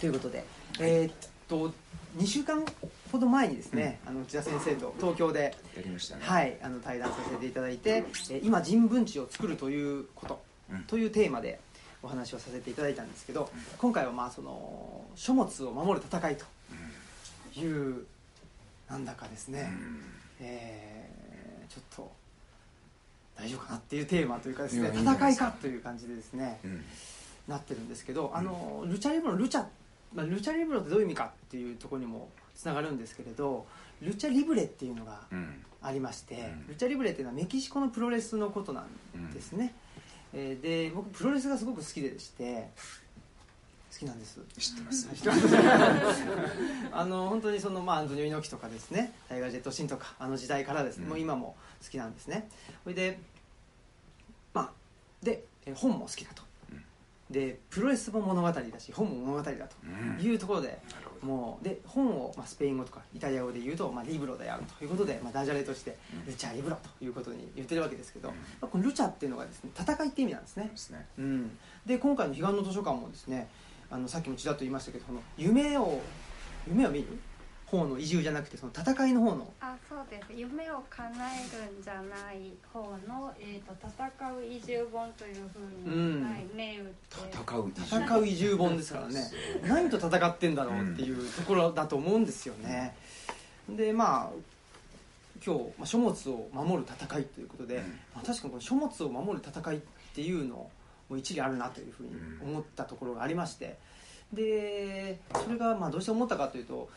ということで、えーっと2週間ほど前にですね、あの内田先生と東京で、やりましたね。はい、あの対談させていただいて、えー今人文知を作るということ、うん。というテーマでお話をさせていただいたんですけど、今回はまあその書物を守る戦いというなんだかですね、えーちょっと大丈夫かなっていうテーマというかですね戦いか。かという感じでですね、うん。なってるんですけどあのルチャリブロのルチャ、まあ、ルチャリブロってどういう意味かっていうところにもつながるんですけれどルチャリブレっていうのがうん。ありまして、うん。ルチャリブレっていうのはメキシコのプロレスのことなんですね、えーで僕プロレスがすごく好きでして好きなんです。知ってます。知ってます。あの本当にそのまあアントニオ猪木とかですねタイガー・ジェット・シンとかあの時代からですね、うん。もう今も好きなんですね。それでまあでえ本も好きだと、うんでプロレスも物語だし本も物語だとうん。いうところで、なるほど。もうで本を、まあ、スペイン語とかイタリア語で言うと、まあ、リブロであるということで、まあ、ダジャレとしてうん。ルチャリブロということに言ってるわけですけど、うん。まあこのルチャっていうのがですね戦いって意味なんですね。ですね。うん、で今回の彼岸の図書館もですねあのさっきもちらっと言いましたけどその夢を夢を見る方の移住じゃなくてその戦いの方の。あそうです。夢を叶えるんじゃない方の、えー、と戦う移住本というふうに、うん。はい、銘打って。戦う戦う移住本ですからね。何と戦ってんだろうっていうところだと思うんですよね。でまあ今日、まあ、書物を守る戦いということで、うん。まあ、確かにこの書物を守る戦いっていうのも一理あるなというふうに思ったところがありまして。でそれがまあどうして思ったかというと,、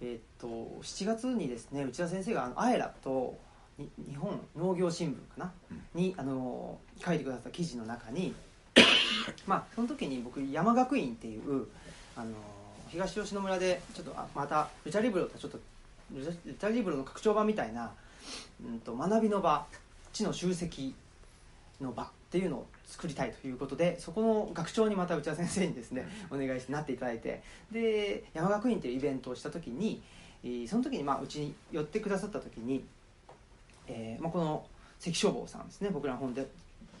えーっと7月にですね内田先生があのアエラとに日本農業新聞かな、にあの書いてくださった記事の中にまあその時に僕山学院っていうあの東吉野村でちょっとあまたルチャリブロとちょっとルチャリブロの拡張版みたいな、うん、と学びの場知の集積の場っていうのを作りたいということでそこの学長にまた内田先生にですねお願いしてなっていただいて。で山学院というイベントをした時に、えーその時にまあうちに寄ってくださった時に、えーまあ、この関消防さんですね僕らの本で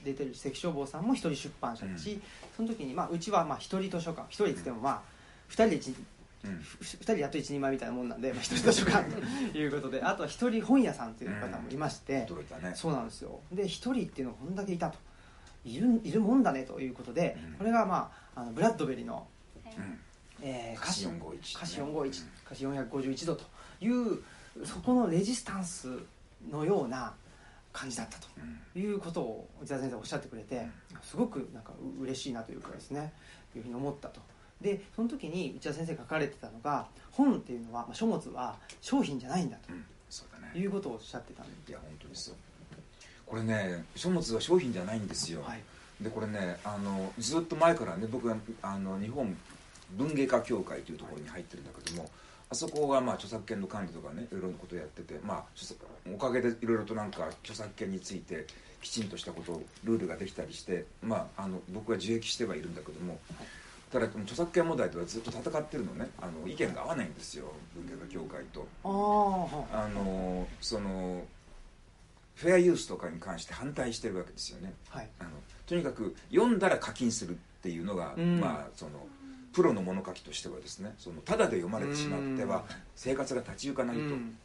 出てる関消防さんも一人出版社だし、その時にまあうちはまあ一人図書館。一人って言ってもまあ二人で一うん。ふ二人やっと一人前みたいなもんなんで、まあ、一人図書館ということで。あとは一人本屋さんという方もいまして、驚いたね。そうなんですよ。で一人っていうのがこんだけいたといるいるもんだねということで、うん。これが、まあ、あのブラッドベリの、うん。えー、歌詞451歌詞451歌詞451度というそこのレジスタンスのような感じだったとうん。いうことを内田先生おっしゃってくれてすごくなんかう嬉しいなというかですねいうふうに思ったと。でその時に内田先生が書かれてたのが本っていうのは、まあ、書物は商品じゃないんだうん。そうだね。ということをおっしゃってたんでいや本当ですよこれね書物は商品じゃないんですよ、はい。でこれねあのずっと前からね僕はあの日本文芸家協会というところに入ってるんだけども、あそこがまあ著作権の管理とかねいろいろなことをやってて、まあ、おかげでいろいろとなんか著作権についてきちんとしたことルールができたりして、まあ、あの僕は受益してはいるんだけどもただこの著作権問題とはずっと戦ってるのね。あの意見が合わないんですよ文芸家協会と。あのそのフェアユースとかに関して反対してるわけですよね。はい。あのとにかく読んだら課金するっていうのが、うん。まあそのプロの物書きとしてはですねそのただで読まれてしまっては生活が立ち行かないと、うん。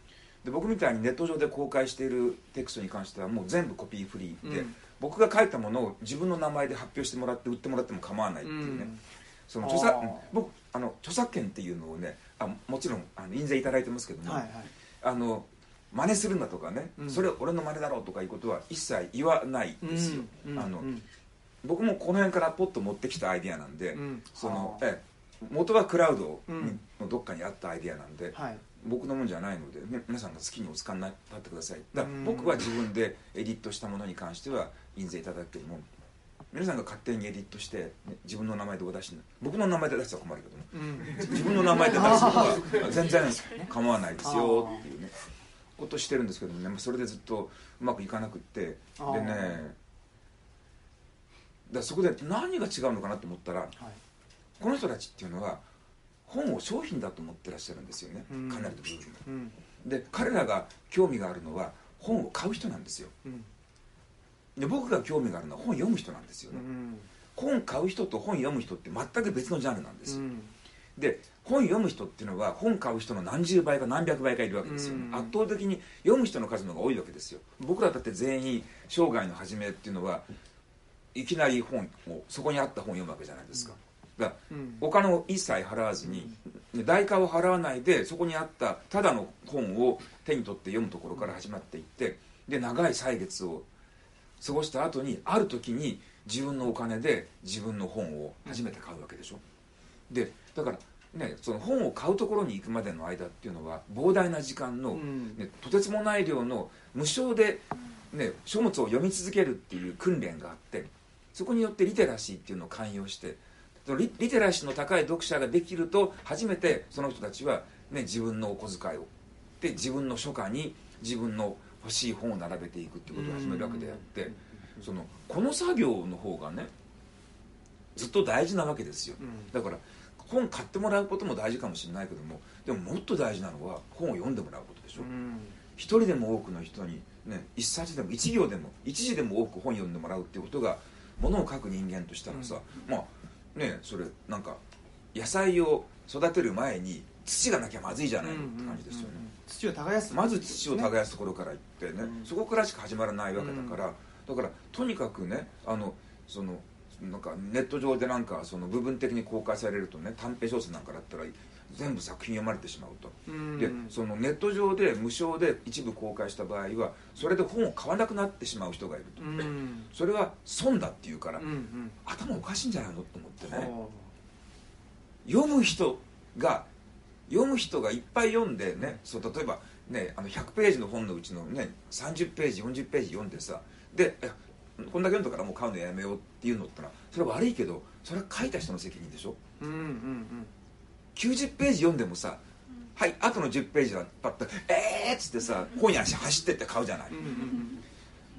で僕みたいにネット上で公開しているテクストに関してはもう全部コピーフリーで、うん。僕が書いたものを自分の名前で発表してもらって売ってもらっても構わないっていうね、うん。その著作僕あの著作権っていうのをねあもちろんあの印税いただいてますけども、はいはい。あの真似するんだとかね、うん。それ俺の真似だろうとかいうことは一切言わないんですよ、うん。あのうん。僕もこの辺からポッと持ってきたアイディアなんで、うん。そのはあええ元はクラウドのどっかにあったアイディアなんで、はい。僕のもんじゃないので、ね皆さんが好きにお使いになってください。だからうん。僕は自分でエディットしたものに関しては印税いただくけども皆さんが勝手にエディットして、ね自分の名前でお出しに僕の名前で出したら困るけどもうん。自分の名前で出すのは 全然構わないですよっていうねことをしてるんですけどもね。まあそれでずっとうまくいかなくって。でね。だそこで何が違うのかなと思ったらはい。この人たちっていうのは本を商品だと思ってらっしゃるんですよね。うん。かなりの部分が。うん。で彼らが興味があるのは本を買う人なんですよ。うん。で僕が興味があるのは本読む人なんですよね、うん。本買う人と本読む人って全く別のジャンルなんですよ、うん。で本読む人っていうのは本買う人の何十倍か何百倍かいるわけですよ、うん。圧倒的に読む人の数の方が多いわけですよ。僕らだって全員生涯の初めっていうのはいきなり本をそこにあった本を読むわけじゃないですか、だからうん。お金を一切払わずに、ね代価を払わないでそこにあったただの本を手に取って読むところから始まっていってで長い歳月を過ごした後にある時に自分のお金で自分の本を初めて買うわけでしょ。でだからねその本を買うところに行くまでの間っていうのは膨大な時間の、うん。ね、とてつもない量の無償で、ね、書物を読み続けるっていう訓練があってそこによってリテラシーっていうのを寛容してそのリリテラシーの高い読者ができると初めてその人たちは、ね、自分のお小遣いをで自分の書家に自分の欲しい本を並べていくっていうことを始めるわけであってそのこの作業の方がねずっと大事なわけですよ。うん。だから本買ってもらうことも大事かもしれないけどもでももっと大事なのは本を読んでもらうことでしょ、うん。一人でも多くの人に、ね、一冊でも一行でも一字でも多く本読んでもらうっていうことがものを書く人間としたらさ、まあねそれなんか野菜を育てる前に土がなきゃまずいじゃないのって感じですよね、土を耕す。まず土を耕すところから行ってね、うん。そこからしか始まらないわけだから、だからとにかくねあのそのなんかネット上でなんかその部分的に公開されるとね短編小説なんかだったら全部作品読まれてしまうと、うん。でそのネット上で無償で一部公開した場合はそれで本を買わなくなってしまう人がいると、うん。それは損だっていうから、うんうん。頭おかしいんじゃないのと思ってね、ほ読む人が読む人がいっぱい読んでねそう例えばねあの100ページの本のうちのね30ページ40ページ読んでさでえこんだけ読んだからもう買うのやめようっていうのってのはそれは悪いけどそれは書いた人の責任でしょ？ううんうん。90ページ読んでもさはいあとの10ページはパッと「えー!」っつってさ本屋に走ってって買うじゃない。うんうんうん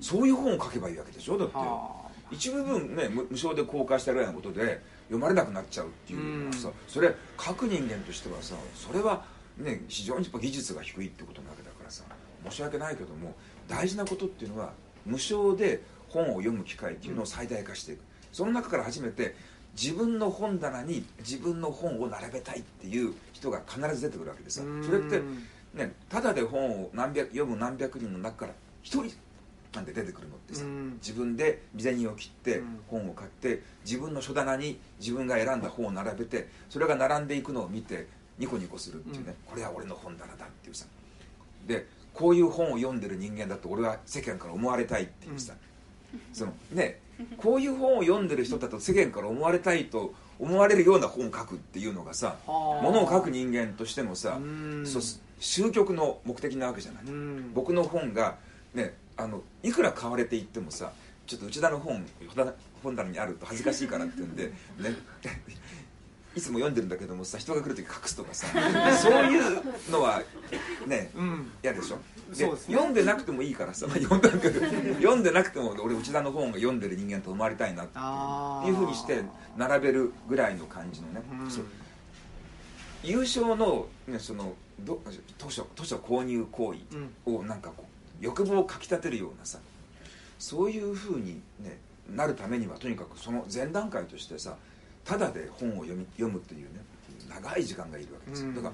そういう本を書けばいいわけでしょ？だっては一部分ね無無償で公開したぐらいのことで読まれなくなっちゃうっていうのはさ、それ書く人間としてはさそれはね非常にやっぱ技術が低いってことなわけだからさ申し訳ないけども大事なことっていうのは無償で本を読む機会っていうのを最大化していく、その中から初めて自分の本棚に自分の本を並べたいっていう人が必ず出てくるわけでさうん。それってねただで本を何百読む何百人の中から一人なんで出てくるのってさ、うん。自分で身銭を切ってうん。本を買って自分の書棚に自分が選んだ本を並べてそれが並んでいくのを見てニコニコするっていうね、これは俺の本棚だっていうさ。でこういう本を読んでる人間だと俺は世間から思われたいっていうさ、そのねこういう本を読んでる人だと世間から思われたいと思われるような本を書くっていうのがさはあ。ものを書く人間としてもさ終局の目的なわけじゃない、うん。僕の本がねあのいくら買われていってもさちょっと内田の本本棚本棚にあると恥ずかしいからって言うんでねいつも読んでるんだけどもさ人が来る時隠すとかさ。そういうのはねうん。嫌でしょ？ですね。読んでなくてもいいからさ、まあ、読んだけど。読んでなくても俺内田の本が読んでる人間と思われたいなっていうふうにして並べるぐらいの感じのね、うん。優勝の,、ね、そのど図書図書購入行為うん。をなんかこう欲望をかきたてるようなさそういうふうに、ね、なるためにはとにかくその前段階としてさただで本を読み読むっていうね長い時間がいるわけです。だか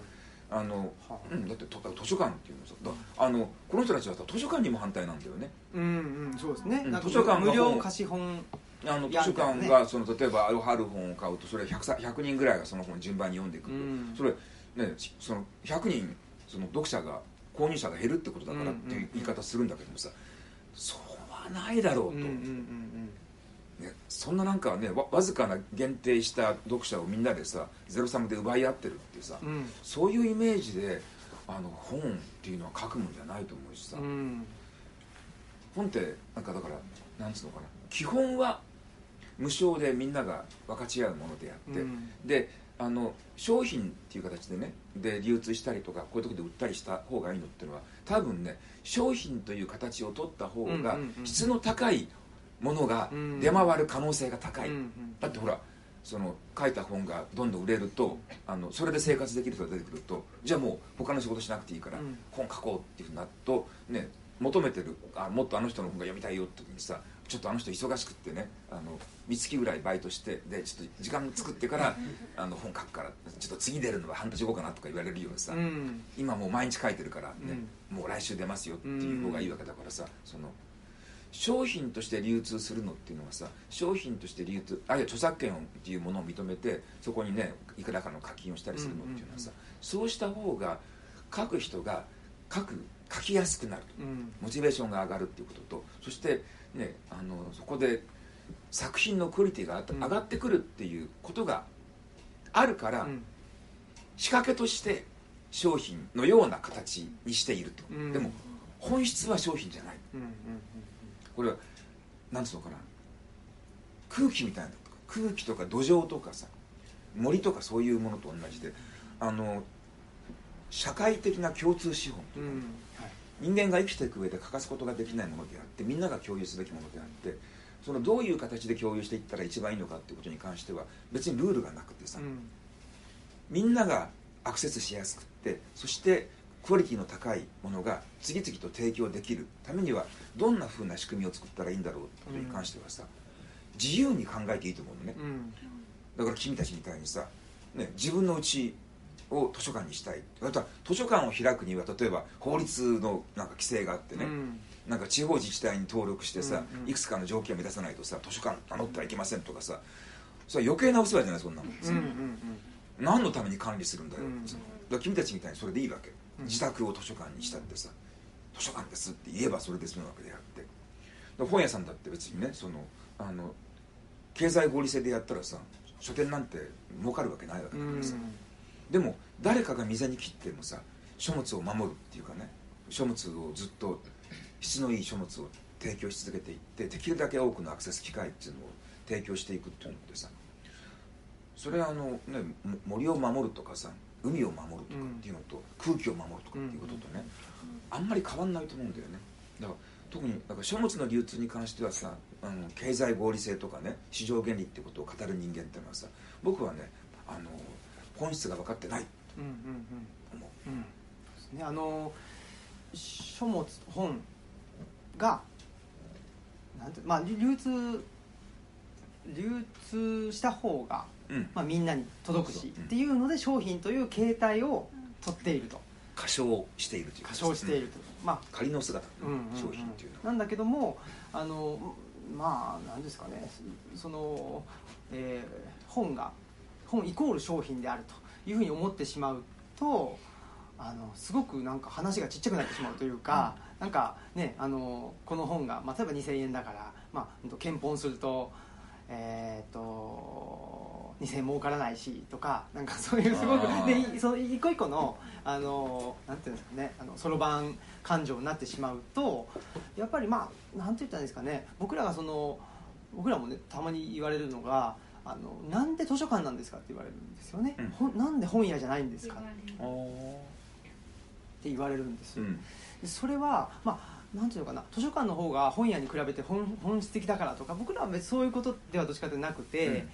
らあの、はあ。うん、だってと図書館っていうのさだあのこの人たちはさ図書館にも反対なんだよね。うんうんそうですね。図書館が無料本貸し本あの図書館がその例えばある春本を買うとそれ 100, さ100人ぐらいがその本を順番に読んでいく。と、うん。それねその100人その読者が購入者が減るってことだからっていう言い方するんだけどもさ、そうはないだろうと、うんうんうんね、そんななんかねわわずかな限定した読者をみんなでさゼロサムで奪い合ってるっていうさ、うん。うんそういうイメージであの本っていうのは書くもんじゃないと思うしさ、うん。本ってなんかだからなんつうのかな。基本は無償でみんなが分かち合うものであって、うん。であの商品っていう形でねで流通したりとかこういうところで売ったりした方がいいのっていうのは多分ね商品という形を取った方が質の高いものがうん。出回る可能性が高い、うんうん。だってほらその書いた本がどんどん売れるとあのそれで生活できる人が出てくるとじゃあもう他の仕事しなくていいからうん。本書こうっていうふうになるとね求めてるあもっとあの人の本が読みたいよって時にさちょっとあの人忙しくってねあの三月ぐらいバイトしてでちょっと時間作ってからあの本書くからちょっと次出るのは半年後かなとか言われるようにさ、うん。今もう毎日書いてるからね、もう来週出ますよっていう方がいいわけだからさその商品として流通するのっていうのはさ商品として流通あるいは著作権っていうものを認めてそこにねいくらかの課金をしたりするのっていうのはさ、そうした方が書く人が書く書きやすくなる。うん。モチベーションが上がるっていうこととそしてねあのそこで作品のクオリティがうん。上がってくるっていうことがあるから、うん。仕掛けとして商品のような形にしていると、うん。でも本質は商品じゃない。うんうんこれはなんつうのかな。空気みたいなのとか空気とか土壌とかさ森とかそういうものと同じであの社会的な共通資本うんうん。はい。人間が生きていく上で欠かすことができないものであってみんなが共有すべきものであってそのどういう形で共有していったら一番いいのかっていうことに関しては別にルールがなくてさ、うん。みんながアクセスしやすくってそしてクオリティの高いものが次々と提供できるためにはどんなふうな仕組みを作ったらいいんだろうってことに関してはさ、自由に考えていいと思うのね。うん。だから君たちみたいにさ、ね、自分のうちを図書館にしたい。あとは図書館を開くには例えば法律のなんか規制があってね、うん。なんか地方自治体に登録してさ、うんうん。いくつかの条件を満たさないとさ図書館名乗ってはいけませんとかさ。それは余計なお世話じゃないそんなもん、うんうん何のために管理するんだよ、うん。だ君たちみたいにそれでいいわけ、うん。自宅を図書館にしたってさ図書館ですって言えばそれで済むわけであって。本屋さんだって別にねそのあの経済合理性でやったらさ書店なんて儲かるわけないわけうんだからさ、でも誰かが店に切ってもさ書物を守るっていうかね書物をずっと質のいい書物を提供し続けていってできるだけ多くのアクセス機会っていうのを提供していくっていうのってさそれはあの、ね、も森を守るとかさ海を守るとかっていうのと、空気を守るとかっていうこととね、あんまり変わんないと思うんだよね。だから特にだから書物の流通に関してはさあの経済合理性とかね市場原理ってことを語る人間っていうのはさ僕はねあの本質が分かってないとう。んうん思ううん。うん。そうですね。あの書物本がなんてまあ流通流通した方が、うんまあ、みんなに届くしっていうので商品という形態を取っていると。過小しているというか過小していると、まあ仮の姿、うんうんうん。商品っていうのは。なんだけどもあのまあ何ですかね。その、えー本が本イコール商品であるというふうに思ってしまうとあのすごくなんか話がちっちゃくなってしまうというか、なんかねあのこの本が、まあ、例えば2000円だから、まあ検本するとえー、と2000円儲からないしとかなんかそういうすごくでいその一個一個のあのなんていうんですかねあのそろばん感情になってしまうとやっぱりまあなんて言ったんですかね僕らがその僕らもねたまに言われるのがあのなんで図書館なんですかって言われるんですよね、うん。なんで本屋じゃないんですか。って言われるんですよ、うん。でそれはまあなんていうのかな図書館の方が本屋に比べて本本質的だからとか僕らは別にそういうことではどっちかというとなくて、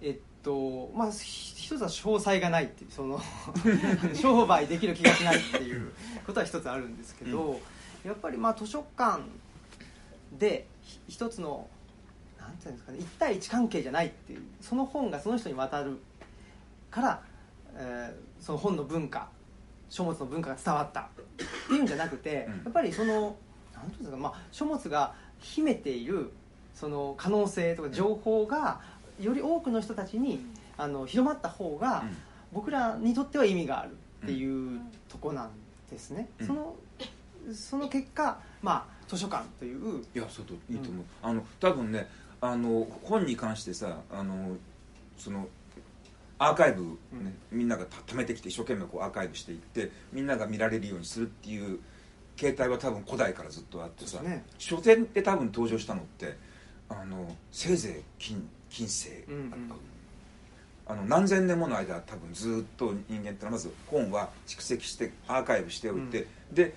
えっとまあひ一つは詳細がないっていうその 商売できる気がしないっていうことは一つあるんですけど、やっぱりまあ図書館でひ一つのなんていうんですかね一対一関係じゃないっていうその本がその人に渡るから、えーその本の文化書物の文化が伝わった。っていうんじゃなくて、うん。やっぱりそのなんていうんですか、まあ、書物が秘めているその可能性とか情報がより多くの人たちにあの広まった方が、うん。僕らにとっては意味があるっていうとこなんですね、うん。そのその結果、まあ、図書館といういやそうといいと思う、あの多分ねあの本に関してさあのそのアーカイブ、ねみんながた貯めてきて一生懸命こうアーカイブしていってみんなが見られるようにするっていう形態は多分古代からずっとあってさ、ね。書店で多分登場したのってあのせいぜい近近世。うんうん。だったあの何千年もの間多分ずっと人間ってのはまず本は蓄積してアーカイブしておいて、で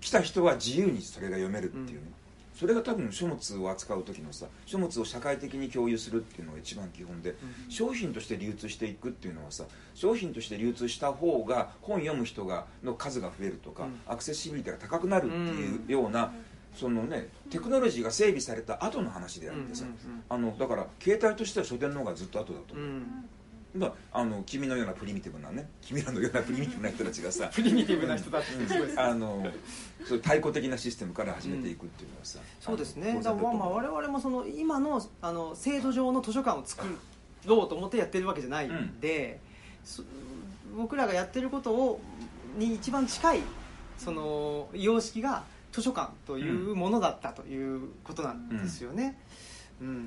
来た人は自由にそれが読めるっていうね、それが多分書物を扱う時のさ書物を社会的に共有するっていうのが一番基本で、商品として流通していくっていうのはさ商品として流通した方が本読む人がの数が増えるとか、うん。アクセシビリティが高くなるっていうようなそのねテクノロジーが整備された後の話であってさ、うんうんうん。あのだから携帯としては書店の方がずっと後だと思う、うん。まあ、あの君のようなプリミティブなね君らのようなプリミティブな人たちがさ。プリミティブな人たちってすごいですあのそう太鼓的なシステムから始めていくっていうのはさ、そうですね。だからまあ我々もその今のあの制度上の図書館を作ろうと思ってやってるわけじゃないんで、そ僕らがやってることをに一番近いその様式が図書館というものだったということなんですよね。うん。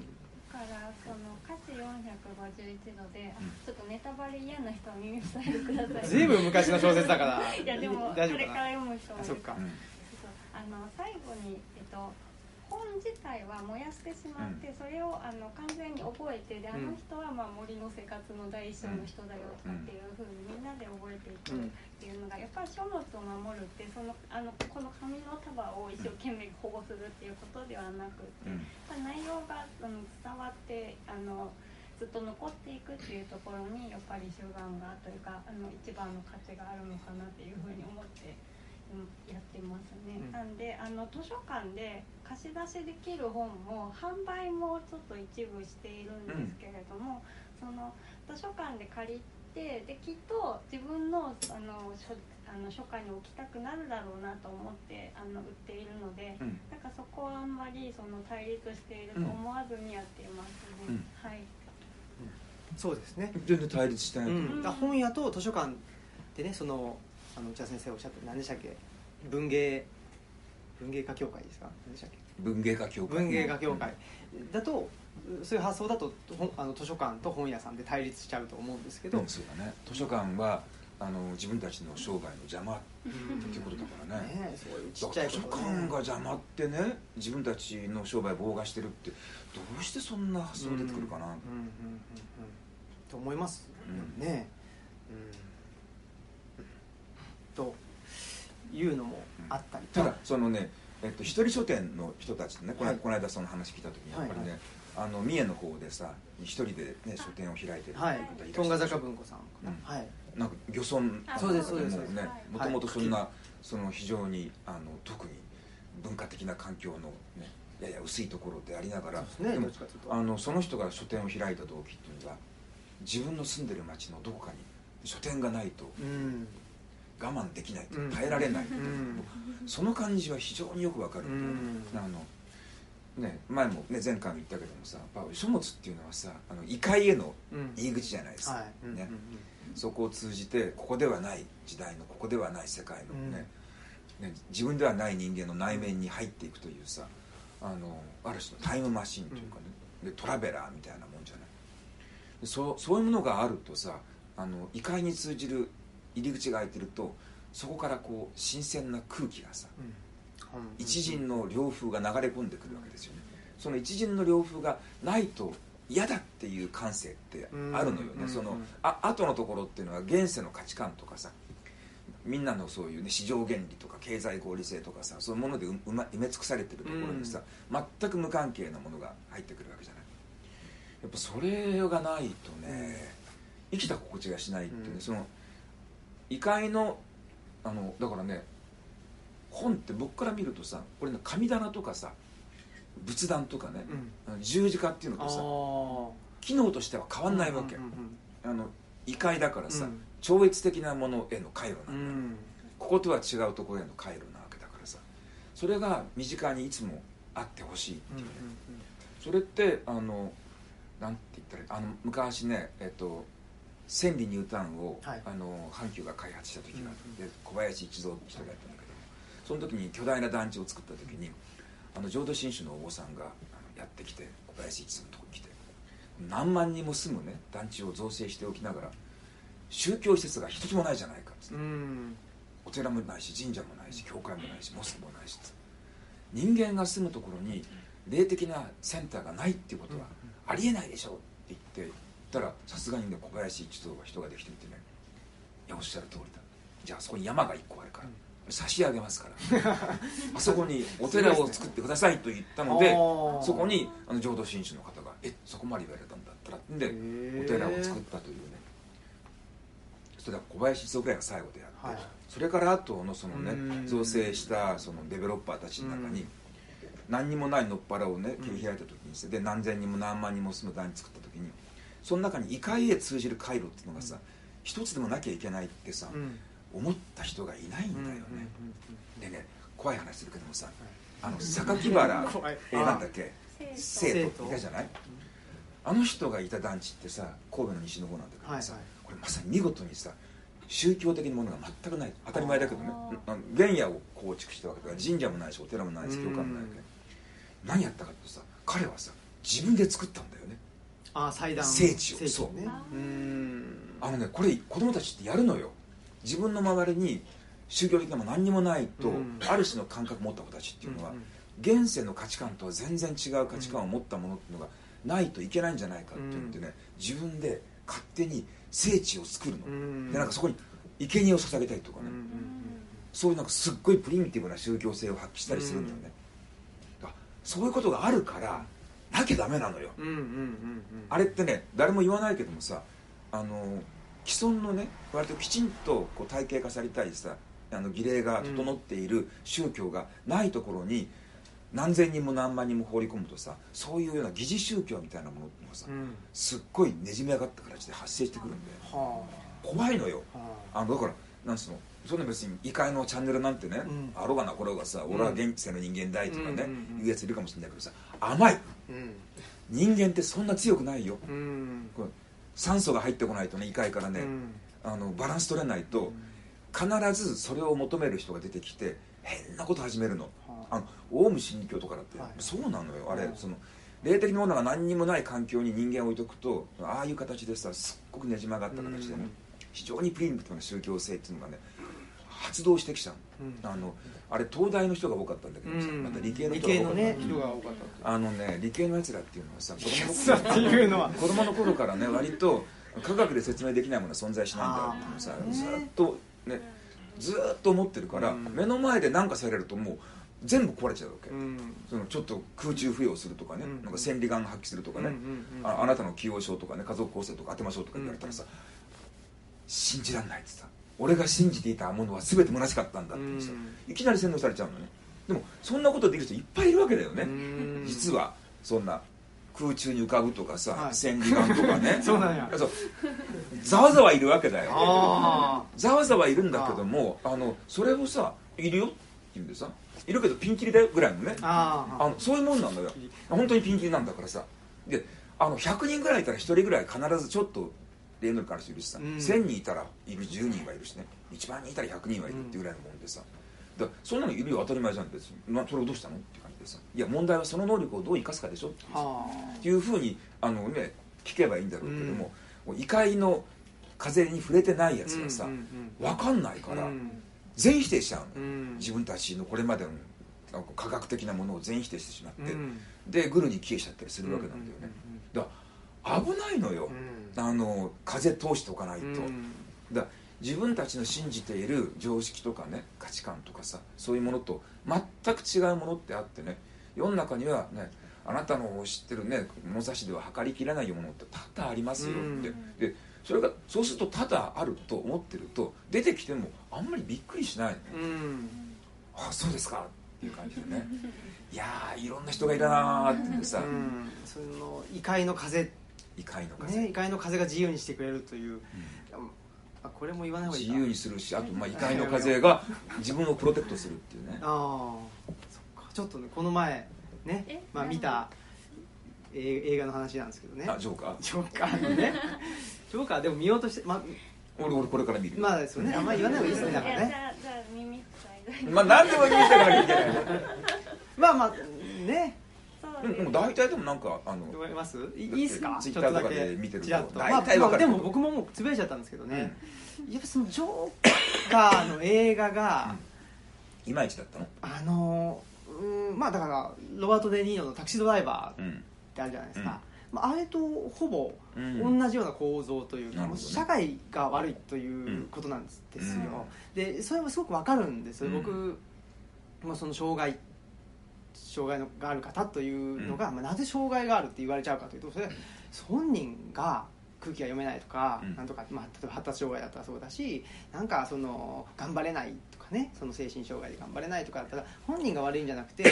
だからその歌詞451度で、ちょっとネタバレ嫌な人は耳塞いでください。ずいぶん昔の小説だから。いやでもこれから読む人もあそっか。あの最後に、えっと、本自体は燃やしてしまって、それをあの完全に覚えてであの人はまあ森の生活の第一章の人だよとかっていうふうにみんなで覚えていくっていうのがやっぱり書物を守るってそのあのこの紙の束を一生懸命保護するっていうことではなくて、うん内容があの伝わってあのずっと残っていくっていうところにやっぱり集団がというかあの一番の価値があるのかなっていうふうに思って。うんやってますね、うん。なんであの図書館で貸し出しできる本も販売もちょっと一部しているんですけれども、その図書館で借りてできっと自分のあの書あの書家に置きたくなるだろうなと思ってあの売っているので、うん。なんかそこはあんまりその対立していると思わずにやっていますね、うん。はい。そうですね、全然対立してないう、うん、本屋と図書館ってねそのあの内田先生おっしゃって何でしたっけ？文芸文芸家協会ですか？何でしたっけ？文芸家協会。文芸家協会。だとそういう発想だと本あの図書館と本屋さんで対立しちゃうと思うんですけど、うんそうだね。図書館はあの自分たちの商売の邪魔っうんていうことだからね。ねそういうちっちゃい図書館が邪魔ってね自分たちの商売を妨害してるってどうしてそんな発想が出てくるかな、うんうんうんうん。と思いますうん。ね、うん、というのもあったりただそのね、えっと、一人書店の人たちねこの,、はい。この間その話聞いた時にやっぱりね、あの三重の方でさ一人で、ね、書店を開いてるはい方いらっしゃるトンガ坂文庫さんかな、うん。はい。なんか漁村あそうですそうですもうねはい。もともとそんな、その非常にあの特に文化的な環境の、ね、やや薄いところでありながらですねでもあのその人が書店を開いた動機っていうのは自分の住んでる町のどこかに書店がないとうん我慢できないとうん。耐えられない、う。ん。その感じは非常によくわかる、うん。あのね、前も、ね、前回も言ったけどもさ書物っていうのはさあの異界へのうん。入り口じゃないですか、はい。うんねうん。そこを通じてここではない時代のここではない世界のね,、ね自分ではない人間の内面に入っていくというさあのある種のタイムマシンというかね、でトラベラーみたいなもんじゃない。でそうそういうものがあるとさあの異界に通じる入り口が開いてるとそこからこう新鮮な空気がさうん。うん一陣の涼風が流れ込んでくるわけですよね。その一陣の涼風がないと嫌だっていう感性ってあるのよね、うんそのうんあ後のところっていうのは現世の価値観とかさみんなのそういうね市場原理とか経済合理性とかさそういうものでううま埋め尽くされてるところにさ、全く無関係なものが入ってくるわけじゃない。やっぱそれがないとね生きた心地がしないっていうね、うん。その異界のあのだからね本って僕から見るとさこれね神棚とかさ仏壇とかね、うん。十字架っていうのあとさー。機能としては変わんないわけ、うんあの異界だからさ、うん。超越的なものへの回路なだ、うんんうん。こことは違うところへの回路なわけだからさ。それが身近にいつもあってほしいっていうね、それってあのなんて言ったらあの昔ねえっと千里ニュータウンを、はい。あの阪急が開発した時があって、うん小林一三って人がやったんだけどその時に巨大な団地を作った時にあの浄土真宗のお坊さんがやってきて小林一三のとこに来て何万人も住むね団地を造成しておきながら宗教施設が一つもないじゃないかっつってうん。お寺もないし神社もないし教会もないしモスクもないし人間が住むところに霊的なセンターがないっていうことはありえないでしょうって言ってたらさすがにね小林一三が人ができてみてね「いやおっしゃる通りだ。じゃあそこに山が一個あるから。差し上げますから。あそこにお寺を作ってください」と言ったのであーそこにあの浄土真宗の方が「えそこまで言われたんだったら」でお寺を作ったというね。それは小林一三ぐらいが最後であって、はい。それから後のそのねうん。造成したそのデベロッパーたちの中に何にもないのっぱらをね切り開いた時にさ、で何千人も何万人も住む団地作った時にその中に異界へ通じる回路っていうのがさ、一つでもなきゃいけないってさ、うん。思った人がいないんだよね、うんうんうんでね怖い話するけどもさあの榊原 えーなんだっけ？生生徒。いたじゃない？あの人がいた団地ってさ神戸の西の方なんだけどさ、はいはい。これまさに見事にさ宗教的なものが全くない。当たり前だけどね。原野を構築したわけだから神社もないしお寺もないし教会もないわけ。何やったかってさ彼はさ自分で作ったんだよねああ祭壇。聖地を。ね。そう。うん。あのねこれ子供たちってやるのよ。自分の周りに宗教的なもの何にもないと、うん。ある種の感覚を持った子たちっていうのは、うんうん。現世の価値観とは全然違う価値観を持ったものっていうのがないといけないんじゃないかって言ってね、自分で勝手に聖地を作るの、うん。でなんかそこに生贄を捧げたりとかね、うんそういうなんかすっごいプリミティブな宗教性を発揮したりするんだよね、だからそういうことがあるからなきゃダメなのよ。うんうんうんうん。あれってね誰も言わないけどもさあの既存のね割ときちんとこう体系化されたりさあの儀礼が整っている宗教がないところに何千人も何万人も放り込むとさそういうような疑似宗教みたいなものっていうのがさうん。すっごいねじめ上がった形で発生してくるんでは怖いのよ。あはあ。のだからなんつうのそんな別に異界のチャンネルなんてね、うん。あろうがなころがさ俺は現世の人間だいとかね、うんうんうん。言うやついるかもしれないけどさ甘い人間ってそんな強くないよ。酸素が入ってこないとね異界からね、うん。あのバランス取れないと必ずそれを求める人が出てきて変なこと始めるの。はああのオウム真理教とかだって、はい。そうなのよ。あれ、うんその霊的なものが何にもない環境に人間を置いとくとああいう形でさすっごくねじ曲がった形でね、うん。非常にプリミティブな宗教性っていうのがね発動してきちゃううんあのあれ東大の人が多かったんだけどさ、うん。また理系の理人が多かった系のね人が多かった。あのね理系のやつらっていうのはさ子供のそうっていうのは。子供の頃からね割と科学で説明できないものは存在しないんだよってさずーっとねずーっと思ってるから、うん。目の前で何かされるともう全部壊れちゃうわけ、うん。そのちょっと空中浮揚するとかね、うん。なんか千里眼発揮するとかね、うんうんうん。ああなたの起用症とかね家族構成とか当てましょうとか言われたらさ、信じらんないってさ俺が信じていたものは全て虚しかったんだっていいきなり洗脳されちゃうのね。でもそんなことできる人いっぱいいるわけだよね、うん。実はそんな空中に浮かぶとかさ、はい。千里眼とかね。そうなんや。そう。ざわざわいるわけだよ。あざわざわいるんだけどもあのそれをさ「いるよ」って言うんでさ「いるけどピンキリだよ」ぐらいのね。あのそういうもんなんだよ。本当にピンキリなんだからさ。であの100人ぐらいいたら1人ぐらい必ずちょっと霊能力ある人いるしさ、うん。1000人いたらいる10人はいるしね。1万人いたら100人はいるっていうぐらいのもんでさ、だそんなのいるよ。当たり前じゃん別に、まあ、それをどうしたの？って感じでさ。いや問題はその能力をどう生かすかでしょってっていうふうにあの、ね、聞けばいいんだろうけども、もう異界の風に触れてないやつがさ、う分かんないから、うん。全否定しちゃうの、うん。自分たちのこれまでの科学的なものを全否定してしまって、うん。でグルに消えちゃったりするわけなんだよね、だから危ないのよ、あの風通しておかないと、うん。だ自分たちの信じている常識とかね価値観とかさそういうものと全く違うものってあってね世の中にはねあなたの知ってるね物差しでは測りきれないものって多々ありますよって、うん。でそれがそうすると多々あると思ってると出てきてもあんまりびっくりしないの。ね、うん。あそうですかっていう感じでね。いやーいろんな人がいるなーってさ、うん。その異界の風異界の風、ね異界の風が自由にしてくれるという。あこれも言わない方がいいか。自由にするしあとまあ異界の風が自分をプロテクトするっていうね。ああそっか。ちょっとねこの前ねえ？まあ見たえ映画の話なんですけどね。あジョーカー？ジョーカーのね。ジョーカーでも見ようとしてまあ俺俺これから見るよ。まあですよね。あんまり言わない方がいいですねだかいらね。やじゃあじゃあ耳塞いで。まあ何でも見せてかなきゃいけない まあまあね。そうん大体でもなんかあのいます？いいいですかツイちッターとかで見てると。大体わかるまあまあでも僕ももうつぶやいちゃったんですけどね、やっぱそのジョーカーの映画が、いまいちだったの？あのうんまあだからロバート・デ・ニーロの「タクシードライバー」っうんてあるじゃないですか、まあ、あれとほぼうん。同じような構造というか、なるほどね。社会が悪いということなんですよ、でそれもすごくわかるんですよ、うん。僕もその障害障害のがある方というのが、まあ、なぜ障害があるって言われちゃうかというとそれ本人が空気が読めないとか、うん。なんとか、まあ、例えば発達障害だったらそうだしなんかその頑張れないとかねその精神障害で頑張れないとかだったら本人が悪いんじゃなくて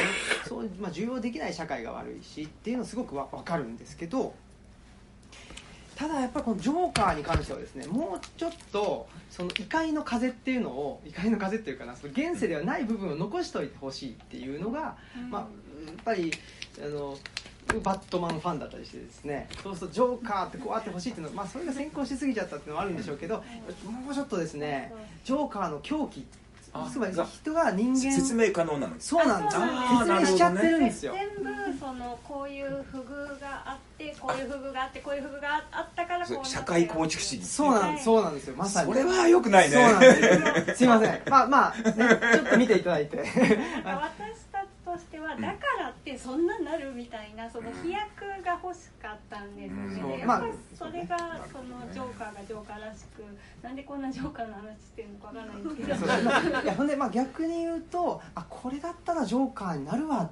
そう、まあ、受容できない社会が悪いしっていうのすごくわ分かるんですけどただやっぱりこのジョーカーに関してはですねもうちょっとその異界の風っていうのを異界の風っていうかなその現世ではない部分を残しておいてほしいっていうのが、うん。まあ、やっぱりあのバットマンファンだったりしてですねそうするとジョーカーってこうあってほしいっていうのは、まあ、それが先行しすぎちゃったっていうのもあるんでしょうけどもうちょっとですねジョーカーの狂気あつまり人が人間説明可能なのそうなんですよあー説明しちゃってるんですよ。全部そのこういう不遇があってこういう不遇があってこういう不遇があったから社会構築主義。そうなんです。そうなんですよ。まさに。それはよくないね。そうなんです。すいません。まあまあ、ね、ちょっと見ていただいて。私としてはだからってそんななるみたいなその飛躍が欲しかったんですうんね、そうやっぱりそれがそのジョーカーがジョーカーらしくなんでこんなジョーカーの話してるのかわからないんですけどいやほんでまあ逆に言うとあこれだったらジョーカーになるわっ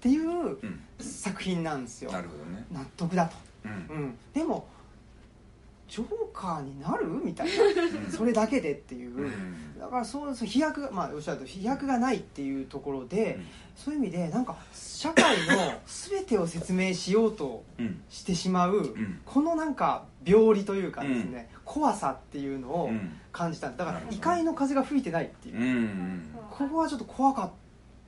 ていううん。作品なんですよ。なるほどね。納得だと、うん。うん、でもジョーカーになる？みたいな。それだけでっていう、うん。だからそうそう飛躍がまあおっしゃると飛躍がないっていうところで、そういう意味でなんか社会の全てを説明しようとうん。してしまう、ん。このなんか病理というかですね、怖さっていうのをうん。感じただから異界の風が吹いてないっていう、ここはちょっと怖かっ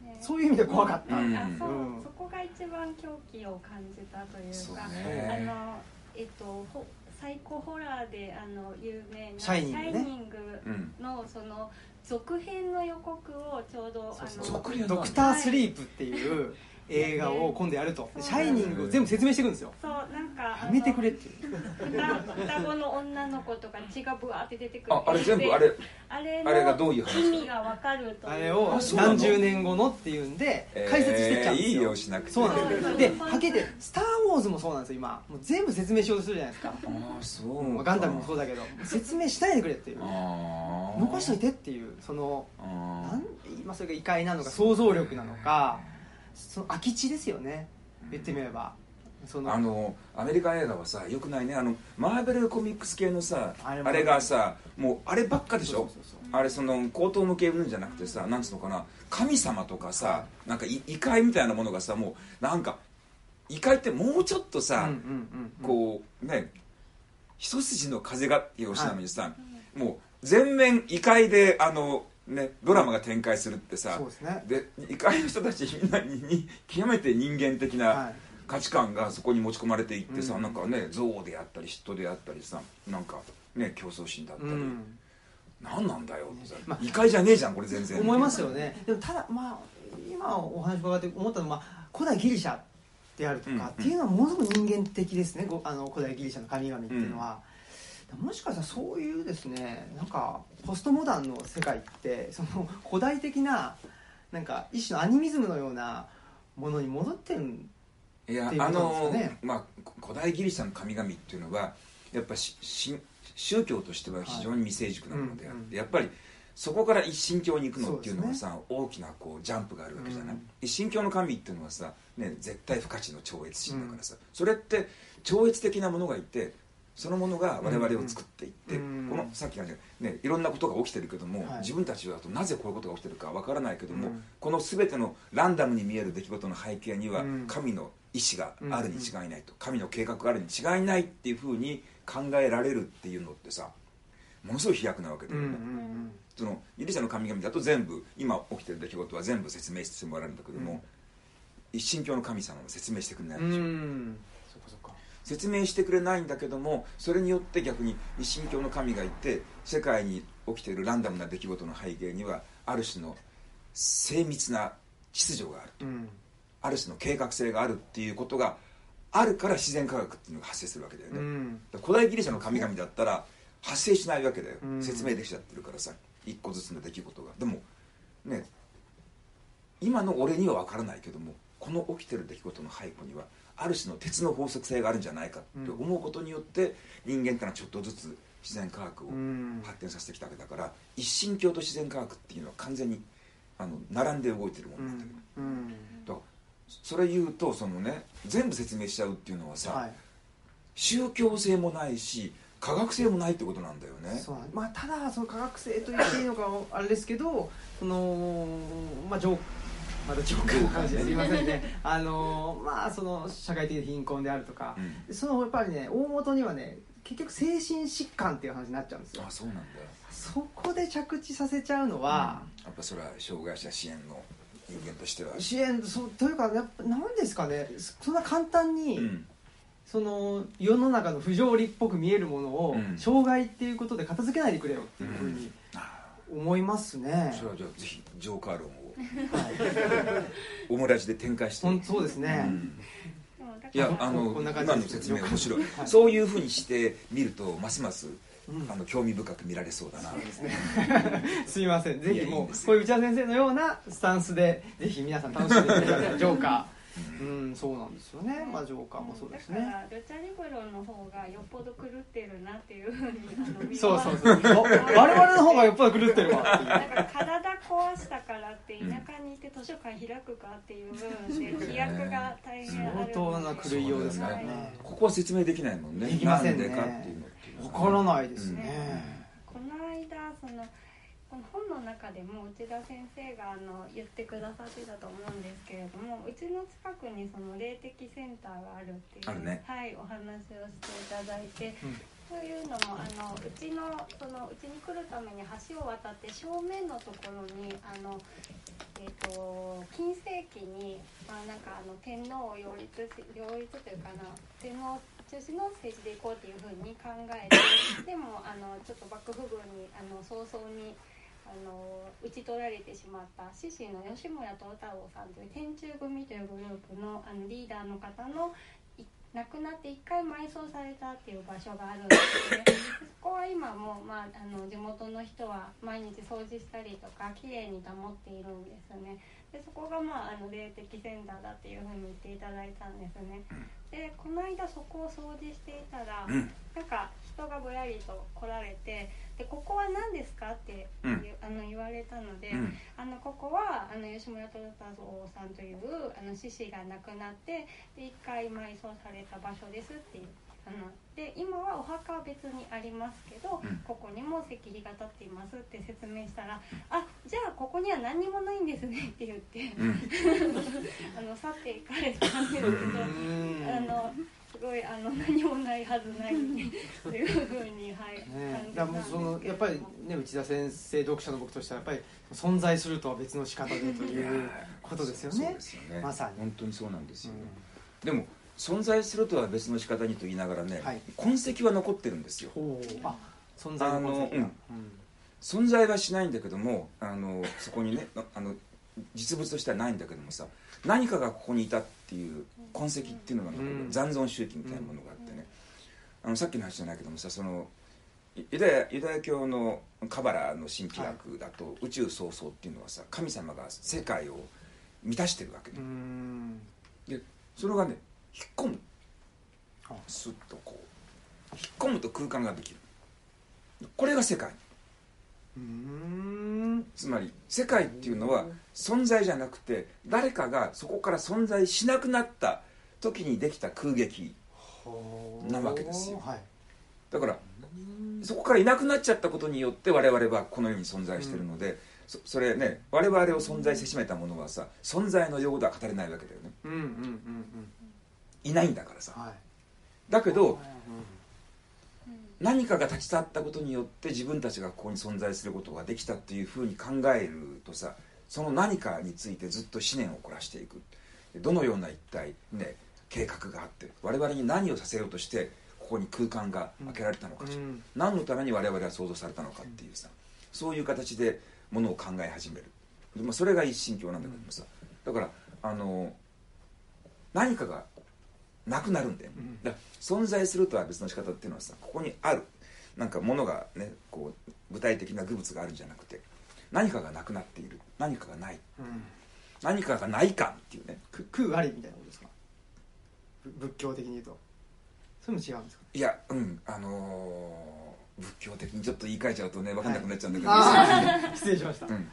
た。ね。そういう意味で怖かった、うん。あそう。うん。そこが一番狂気を感じたというか。あね。のえっとほサイコホラーであの有名な「シャイニングね。シャイニングうん。のその続編の予告をちょうどあの続編ドクタースリープっていう 映画を今度やると「シャイニング」を全部説明していくんですよ。そうなんかやめてくれって。いう双双子の女の子とか血がブワーって出てくる。ああれ全部あれ？あれあれがのどういう話？意味がわかるという。あれを何十年後のっていうんで解説してっちゃうんですよ、えーいいよしなくて。そうなんですではっきり言って「スター・ウォーズ」もそうなんですよ今。もう全部説明しようとするじゃないですか。ああそうまあガンダムもそうだけど。説明しないでくれっていう。残しといてっていうそのあなんまあ、それが異界なのか想像力なのかその空き地ですよね。言ってみれば。そのあのアメリカ映画はさよくないね。あのマーベルコミックス系のさあれも。あれがさもうあればっかでしょ？あれその高等無形うんじゃなくてさなんつうのかな？神様とかさなんかい異界みたいなものがさもうなんか異界ってもうちょっとさ、こうね一筋の風がっていうしなのにさ、もう全面異界であのねドラマが展開するってさそうですね。で異界の人たちみんなにに極めて人間的な、はい。価値観がそこに持ち込まれていってさ、うん。なんかね憎悪であったり嫉妬であったりさなんかね競争心だったり、うん。何なんだよってさ、まあ。異界じゃねえじゃんこれ全然。思いますよね。でもただまあ今お話伺って思ったのは、まあ、古代ギリシャであるとうんかっていうのはものすごく人間的ですね、ごあの古代ギリシャの神々っていうのは、もしかしたらそういうですねなんかポストモダンの世界ってその古代的ななんか一種のアニミズムのようなものに戻ってるんいやあのまあ古代ギリシャの神々っていうのはやっぱしし宗教としては非常に未成熟なものであって、うんうんやっぱりそこから一神教に行くのっていうのはさ、大きなこうジャンプがあるわけじゃない、うん一神教の神っていうのはさ、ね、絶対不可知の超越神だからさ、それって超越的なものがいてそのものが我々を作っていって、うん。このさっきのねねいろんなことが起きてるけども、はい。自分たちだとなぜこういうことが起きてるかわからないけども、うん。この全てのランダムに見える出来事の背景にはうん。神の意志があるに違いないと、神の計画があるに違いないっていうふうに考えられるっていうのってさものすごい飛躍なわけだうんよね、そのギリシャの神々だと全部今起きてる出来事は全部説明してもらえるんだけども、うん。一神教の神様は説明してくれないうん。でしょ、説明してくれないんだけどもそれによって逆に一神教の神がいて世界に起きているランダムな出来事の背景にはある種の精密な秩序があるうん。ある種の計画性があるっていうことがあるから自然科学っていうのが発生するわけだよね、うん。古代ギリシャの神々だったら発生しないわけだよ、うん。説明できちゃってるからさ一個ずつの出来事が。でもね今の俺には分からないけどもこの起きてる出来事の背後にはある種の鉄の法則性があるんじゃないかって思うことによって人間ってのはちょっとずつ自然科学をうん。発展させてきたわけだから一神教と自然科学っていうのは完全にあの並んで動いてるもうのなんだけど、ん。だからそれ言うとそのね全部説明しちゃうっていうのはさ、はい。宗教性もないし科学性もないってことなんだよね。まあ、ただその科学性と言っていいのかあれですけどそのまあまだジョーカーの話ですいませんね。あのまあその社会的貧困であるとか。う、ん。そのやっぱりね大元にはね結局精神疾患っていう話になっちゃうんですよ。あそうなんだそこで着地させちゃうのは、やっぱそれは障害者支援の人間としては。支援そうというかやっぱ何ですかね。そんな簡単に、うん。その世の中の不条理っぽく見えるものを、うん。障害っていうことで片付けないでくれよっていうふうにあ思いますね、それはじゃあぜひジョーカー論 オムラジで展開して。そうですね、いやあの今の説明面白い、はい。そういうふうにして見るとますますうん。あの興味深く見られそうだな、す みません。ぜひもうこういう内田先生のようなスタンスでぜひ皆さん楽しんでみてくださいジョーカーうんそうなんですよね。まあジョーカーもそうですね。だからルチャリブロの方がよっぽど狂ってるなっていうふうにそうそうそう。お我々の方がよっぽど狂ってるわ。っていうだから体壊したからって田舎に行って図書館開くかっていう部分で飛躍が大変ある。相当な狂いようですからはいね。ここは説明できないもんね。できませんね。なんでかっていうの。っからないですね、この間そのこの本の中でも内田先生があの言ってくださってたと思うんですけれどもうちの近くにその霊的センターがあるっていうねはい、お話をしていただいて、うんそういうのもあのうちのそのうちに来るために橋を渡って正面のところにあの、えっと近世紀に、まあ、なんかあの天皇を擁立し擁立というかな天皇中心の政治でいこうっていうふうに考えてでもあのちょっと幕府軍にあの早々に。あの討ち取られてしまった獅子の吉村東太郎さんという天中組というグループのあのリーダーの方の亡くなって一回埋葬されたっていう場所があるんですね。そこは今も、まあ、あの地元の人は毎日掃除したりとか綺麗に保っているんですね。でそこが、まあ、あの霊的センターだっていうふうに言っていただいたんですね。でこの間そこを掃除していたら、うんなんか人がぼやりと来られて「でここは何ですか?」って言う、あの言われたので、うんあのここはあの吉村忠太郎さんというあの獅子が亡くなってで一回埋葬された場所ですってで今はお墓は別にありますけど、うん。ここにも石碑が立っていますって説明したら「あじゃあここには何にもないんですね」って言ってうん。あの去っていかれたんですけど。うん。あのすごいあの何もないはずないというふうにはい、ね、だ感じたんですからもうそのやっぱりね内田先生読者の僕としてはやっぱり存在するとは別の仕方でということですよね。そうですよね。まさに。本当にそうなんですよ、うでも存在するとは別の仕方にと言いながらね、はい。痕跡は残ってるんですよ。あ存在の痕跡があの存在はしないんだけどもあのそこにねああの実物としてはないんだけどもさ何かがここにいたっていう痕跡っていうのが残る、うん。残存周期みたいなものがあってね、あのさっきの話じゃないけどもさそのいユダヤユダヤ教のカバラの神秘学だと、宇宙創造っていうのはさ神様が世界を満たしてるわけね。う、ん。でそれがね引っ込む。あスッとこう。引っ込むと空間ができる。これが世界。うん。つまり世界っていうのは存在じゃなくて誰かがそこから存在しなくなった時にできた空撃なわけですよ。はい。だからそこからいなくなっちゃったことによって我々はこの世に存在してるので、そそれね我々を存在せしめたものはさ存在の用語では語れないわけだよね。うんうんうんうんいないんだからさ。はい。だけどうん何かが立ち去ったことによって自分たちがここに存在することができたっていうふうに考えるとさその何かについてずっと思念を凝らしていく。どのような一体ね計画があって我々に何をさせようとしてここに空間が開けられたのかうん。何のために我々は創造されたのかっていうさそういう形でものを考え始める。で、まあ、それが一神教なんだけどもさ。だからあの何かがなくなるんだよ、うん。だ存在するとは別の仕方っていうのはさここにある。なんかものがねこう具体的な具物があるんじゃなくて何かがなくなっている。何かがない。うん。何かがない感っていうね。く空ありみたいなことですか？ぶ仏教的に言うと。それも違うんですか？いやうん。あのー仏教的にちょっと言い換えちゃうとね分かんなくなっちゃうんだけど、ああ 失礼しました。うん。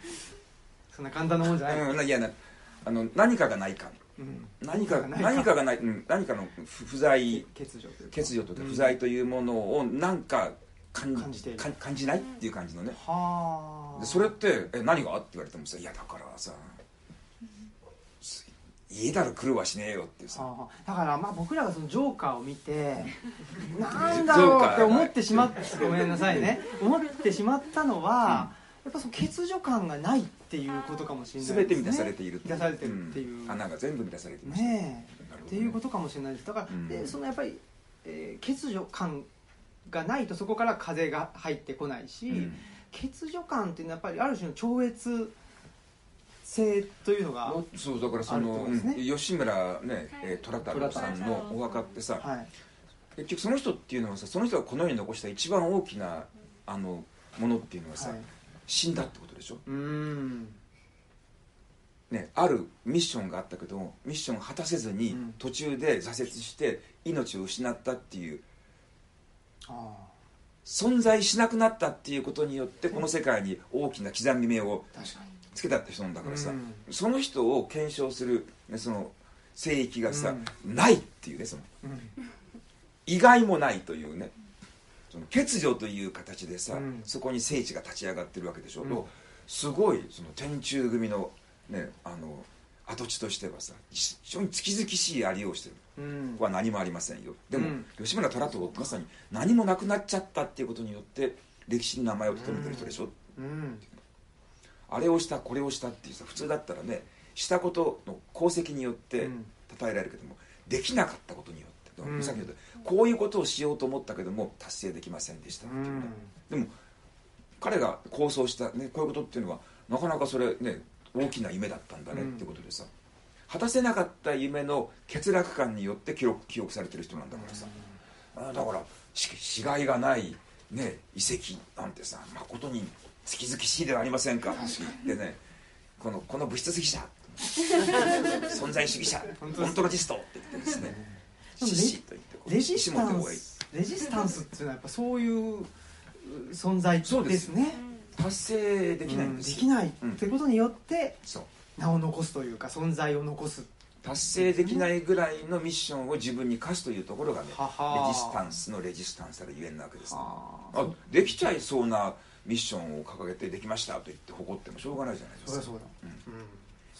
そんな簡単なもんじゃない。うん、いやなあの何かがないか。うん何か何か。がない、うん、何かの不不在。欠如というか。欠如という不在というものをなんか感感じている。か感じないっていう感じのね。はあ。でそれって「え何が?」って言われてもさ「いやだからさ家だろ来るはしねえよ」っていうさ。はあだからまあ僕らがそのジョーカーを見て なんだろうって思ってしまってごめんなさいね。思ってしまったのは、やっぱその欠如感がないっていうことかもしれないですね。全て満たされている満たされてるっていう、ん。穴が全部満たされていました。ねえ。っていうことかもしれないです。だから、うん。でそのやっぱり、えー欠如感がないとそこから風が入ってこないし、うん。欠如感っていうのはやっぱりある種の超越性というのが、そうだからその、吉村ね、えー虎太郎さんのお墓ってさ、はい。結局その人っていうのはさその人がこの世に残した一番大きなあのものっていうのはさ、はい、死んだってことでしょ、うーん。ね、あるミッションがあったけどミッションを果たせずにうん。途中で挫折して命を失ったっていう。あ存在しなくなったっていうことによってこの世界に大きな刻み目をつけたって人なんだからさ、うん。その人を検証する、ね、その聖域がさ、うないっていうねその。うん。意外もないというねその欠如という形でさ、うん。そこに聖地が立ち上がってるわけでしょ、うん。すごいその天中組の,、ね、あの跡地としてはさ非常に月々しいありをしてる。うん。は何もありませんよ。でも、うん。吉村虎とまさに何もなくなっちゃったっていうことによって歴史に名前を留めてる人でしょ、うん。あれをしたこれをしたっていうさ普通だったらねしたことの功績によってうん。称えられるけども、できなかったことによって、うん。さっき言ったこういうことをしようと思ったけども達成できませんでしたっていうね、でも彼が構想した、ね、こういうことっていうのはなかなかそれね大きな夢だったんだねってことでさ、果たせなかった夢の欠落感によって記録記憶されてる人なんだからさ、あだからし死骸がない、ね、遺跡なんてさ誠に月々しいではありませんか？って言ってねこのこの物質主義者 存在主義者本当です。オントロジストって言ってですねレジスタンスレジスタンスっていうのはやっぱそういうう存在ですです。ね達成できないんうんです。よできないってことによって名を残すというか存在を残す。達成できないぐらいのミッションを自分に課すというところがねレジスタンスのレジスタンスたるゆえんなわけですね。はあできちゃいそうなミッションを掲げてできましたと言って誇ってもしょうがないじゃないですか。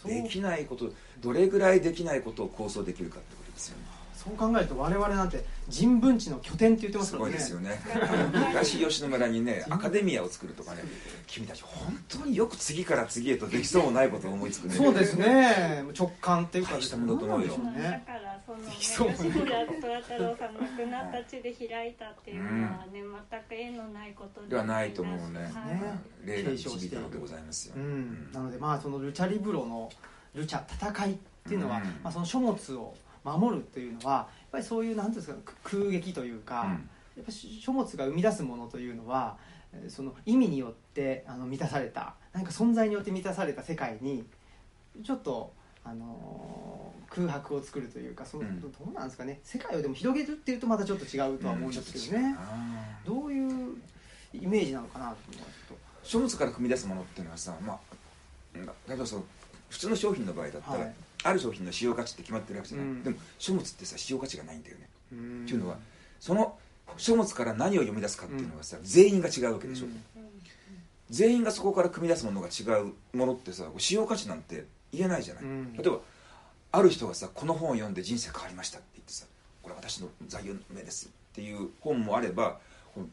うん。できないことどれぐらいできないことを構想できるかってことですよねそう考えると我々なんて人文地の拠点って言ってますすからね。ごいですよね。東吉野村にねアカデミアを作るとかね。君たち本当によく次から次へとできそうもないことを思いつくね。そうですね。直感っていうか大したものだと思うよなんでしょうだねからそのねそう吉村虎太郎さん亡くなった地で開いたっていうのはね全く縁のないことで。はないと思うね。はい。ね例が導いたのでございますよ、うん、なのでまあそのルチャリブロのルチャ戦いっていうのは、うん。まあ、その書物を守るっていうのはやっぱりそういうなんていうんですかく空撃というか、うん。やっぱし書物が生み出すものというのはえーその意味によってあの満たされた何か存在によって満たされた世界にちょっと、あのー空白を作るというかその、うん。どうなんですかね。世界をでも広げるっていうとまたちょっと違うとは思うんですけどね、どういうイメージなのかなと。書物から組み出すものっていうのはさ、まあ、例えばその普通の商品の場合だったら、はいある商品の使用価値って決まってるわけじゃない、うん。でも書物ってさ使用価値がないんだよね、うん。っていうのはその書物から何を読み出すかっていうのがさ、全員が違うわけでしょ、うん。全員がそこから組み出すものが違うものってさ使用価値なんて言えないじゃない、うん。例えばある人がさこの本を読んで人生変わりましたって言ってさこれ私の座右の銘ですっていう本もあれば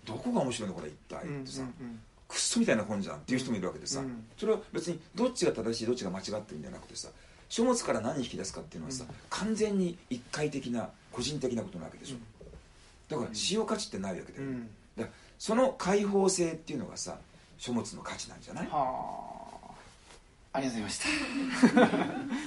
どこが面白いのこれ一体うんってさ、うん。クソみたいな本じゃんっていう人もいるわけでさ、うん。それは別にどっちが正しいどっちが間違ってるんじゃなくてさ書物から何引き出すかっていうのはさ、うん。完全に一回的な個人的なことなわけでしょ、だから使用価値ってないわけだよ、うん。だからその開放性っていうのがさ書物の価値なんじゃない？はあ。ありがとうございまし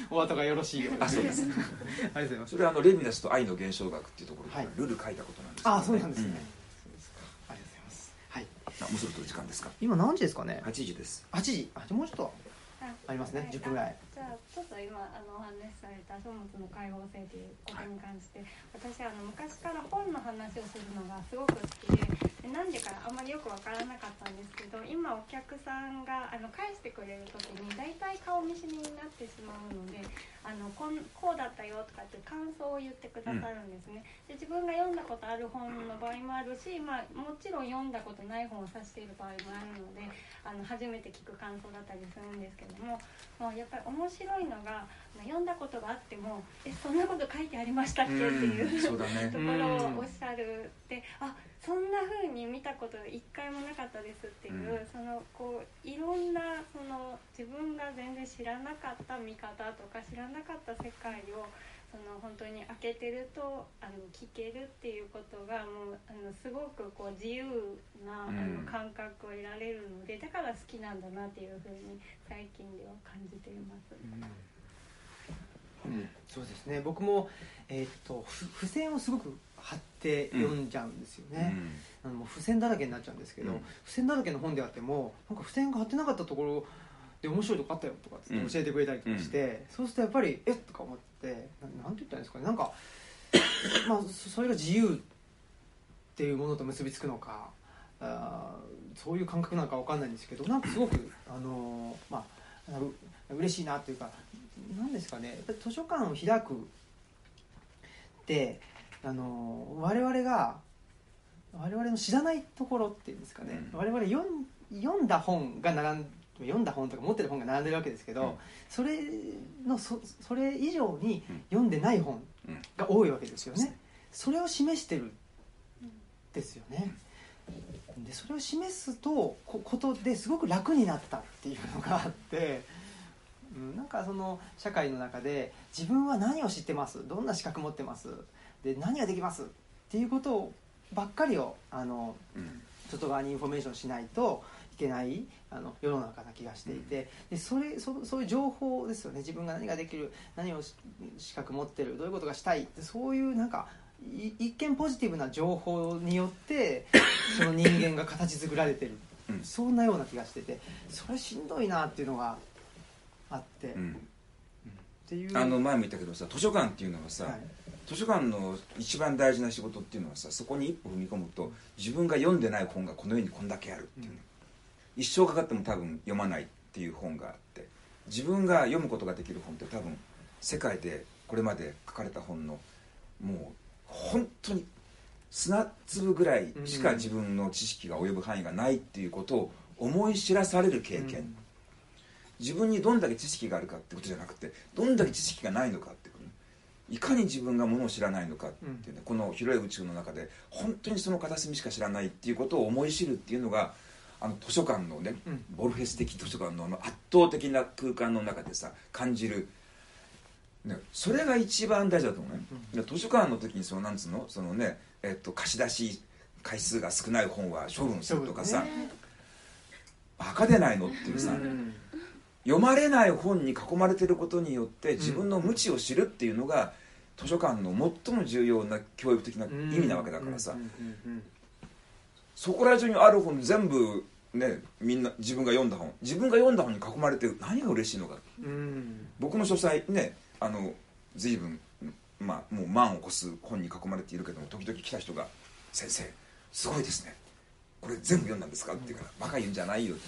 た。お後がよろしいようで。あそうです。ありがとうございます。それはあのレヴィナスと愛の現象学っていうところで、はい。ルル書いたことなんですけど、あそうなんですね、うそうですか。ありがとうございます。はい。あもうそろそろ時間ですか？今何時ですかね？8時です。8時。あじもうちょっとあありますね。10分ぐらいじゃあちょっと今あのお話しされた書物の解放性ということに関して、私あの昔から本の話をするのがすごく好きででなんでかあんまりよくわからなかったんですけど今お客さんがあの返してくれる時に大体顔見知りになってしまうのであのこんこうだったよとかって感想を言ってくださるんですね、で自分が読んだことある本の場合もあるし、まあ、もちろん読んだことない本を指している場合もあるのであの初めて聞く感想だったりするんですけどももうやっぱり面白いのが読んだことがあっても「えそんなこと書いてありましたっけ?」っていう、そうだね。ところをおっしゃるってあそんな風に見たこと一回もなかったですっていう、うん。そのこういろんなその自分が全然知らなかった見方とか知らなかった世界をその本当に開けてるとあの聞けるっていうことがもうあのすごくこう自由な、あのうん感覚を得られるのでだから好きなんだなっていう風に最近では感じています。うん。そうですね。僕も、えーっとふ付箋をすごく貼って読んじゃうんですよね、あのもう付箋だらけになっちゃうんですけど、うん。付箋だらけの本であってもなんか付箋が貼ってなかったところで面白いとこあったよとかって教えてくれたりとかして、そうするとやっぱりえ？っとか思ってななんて言ったんですかね。なんか まあそそれが自由っていうものと結びつくのかあーそういう感覚なのかわかんないんですけどなんかすごく あのーまあう嬉しいなっていうかなんですかね。図書館を開くってあのー我々が我々の知らないところっていうんですかね、うん。我々読ん読んだ本が並ん読んだ本とか持ってる本が並んでるわけですけど、うん。それのそそれ以上にうん読んでない本うんが多いわけですよそうでね。それを示してるですよね。でそれを示すとこことですごく楽になったっていうのがあって、うん、なんかその社会の中で自分は何を知ってます？どんな資格持ってます？で何ができます？っていうことばっかりをあのうん。外側にインフォメーションしないといけないあの世の中な気がしていてでそれそそういう情報ですよね。自分が何ができる何をし資格持ってるどういうことがしたいってそういうなんかい一見ポジティブな情報によって その人間が形作られてる、うん。そんなような気がしててそれしんどいなっていうのがあって、っうん。ていう。あの前も言ったけどさ図書館っていうのはさ、はい。図書館の一番大事な仕事っていうのはさそこに一歩踏み込むと自分が読んでない本がこの世にこんだけあるっていうの、一生かかっても多分読まないっていう本があって自分が読むことができる本って多分世界でこれまで書かれた本のもう本当に砂粒ぐらいしか自分の知識が及ぶ範囲がないっていうことを思い知らされる経験、自分にどんだけ知識があるかってことじゃなくてどんだけ知識がないのかっていかに自分がものを知らないのかっていうね、この広い宇宙の中で本当にその片隅しか知らないっていうことを思い知るっていうのがあの図書館のね、うん。ボルフェス的図書館のあの圧倒的な空間の中でさ感じる、ね、それが一番大事だと思うね、で図書館の時にそのなんつうの？そのね、えっと、貸し出し回数が少ない本は処分するとかさ、ね。バカでないのっていうさ、うん。読まれない本に囲まれてることによって自分の無知を知るっていうのが、図書館の最も重要な教育的な意味なわけだからさ、うん。うん。うん。そこら中にある本全部ねみんな自分が読んだ本。自分が読んだ本に囲まれて何が嬉しいのか。うんうん僕の書斎ねあの随分まあもう万を超す本に囲まれているけども時々来た人が「先生すごいですね。これ全部読んだんですか?」って言うから「バカ言うんじゃないよ」って。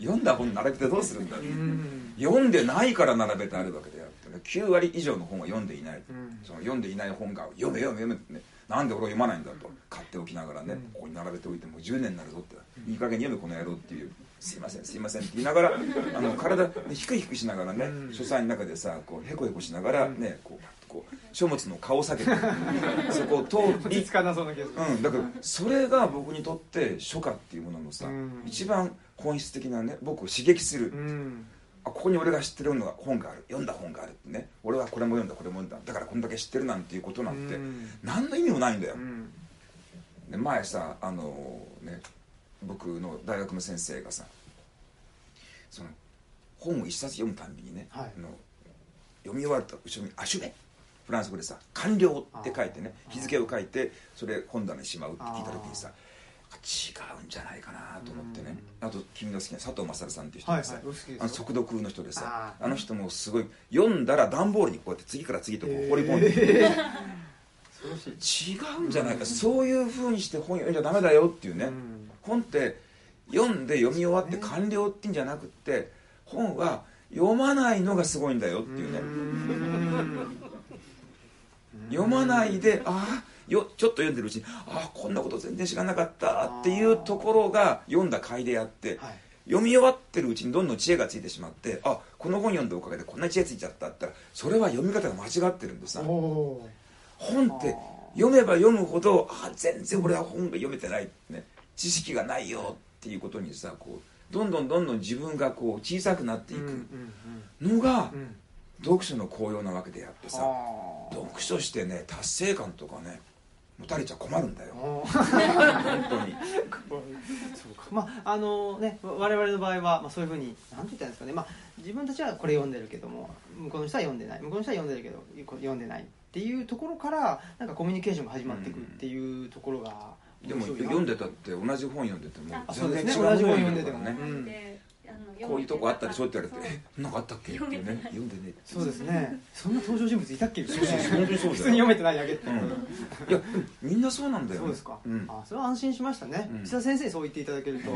読んだ本並べてどうするんだって。うん読んでないから並べてあるわけであってね。9割以上の本は読んでいない、うん。その読んでいない本が「読め読め読め」ってねなんで俺は読まないんだと。買っておきながらね、うん。ここに並べておいてもう10年になるぞって、いい加減に読めこの野郎っていう「すいませんすいません」って言いながら あの体ひくひくしながらね、うん。書斎の中でさこうへこへこしながらね、こうこう書物の顔を下げて そこを通りうな気がする。うん、だからそれが僕にとって書家っていうもののさ、うん。一番本質的なね僕を刺激する、うんあここに俺が知ってるのが本がある。読んだ本があるってね。俺はこれも読んだこれも読んだ。だからこんだけ知ってるなんていうことなんてうん。何の意味もないんだよ。う、ん。で前さあのね僕の大学の先生がさその本を一冊読むたんびにね、はい。あの読み終わると後ろに「アシュベ」フランス語でさ「完了」って書いてね日付を書いてそれ本棚にしまうって聞いた時にさ違うんじゃないかなと思ってね。あと君の好きな佐藤勝さんっていう人はいがさ、はいお好きですよ。あの速読の人でさあの人もすごい読んだら段ボールにこうやって次から次とこう放り込んで、えー。違うんじゃないか、そういうふうにして本読んじゃダメだよっていうね、うん。本って読んで読み終わって完了っていうんじゃなくって本は読まないのがすごいんだよっていうね。読まないでああよちょっと読んでるうちにああこんなこと全然知らなかったっていうところが読んだ甲斐であって、はい。読み終わってるうちにどんどん知恵がついてしまってあこの本読んだおかげでこんな知恵ついちゃったったらそれは読み方が間違ってるんでさ本って読めば読むほどあ全然俺は本が読めてない、ね、知識がないよっていうことにさこうどんどんどんどん自分がこう小さくなっていくのがうんうん。読書の効用なわけであってさ読書してね達成感とかね持たれちゃ困るんだよ。おー。本当に。そうかまああのね我々の場合は、まあ、そういうふうに何て言ったらいいんですかね、まあ、自分たちはこれ読んでるけども向こうの人は読んでない。向こうの人は読んでるけど読んでないっていうところからなんかコミュニケーションが始まっていくっていうところがでも面白いな読んでたって同じ本読んでても全然違う同じ本本読んでても。ねうん。であのこういうとこあったでしょって言われてそう「えなんかあったっけ?」っていうね読んでねって。そうですね。そんな登場人物いたっけ？みたいなそうそう本当にそうだよ普通に読めてないだけって、うん。いやみんなそうなんだよそうですか、うん。あそれは安心しましたね、うん。石田先生にそう言っていただけると、い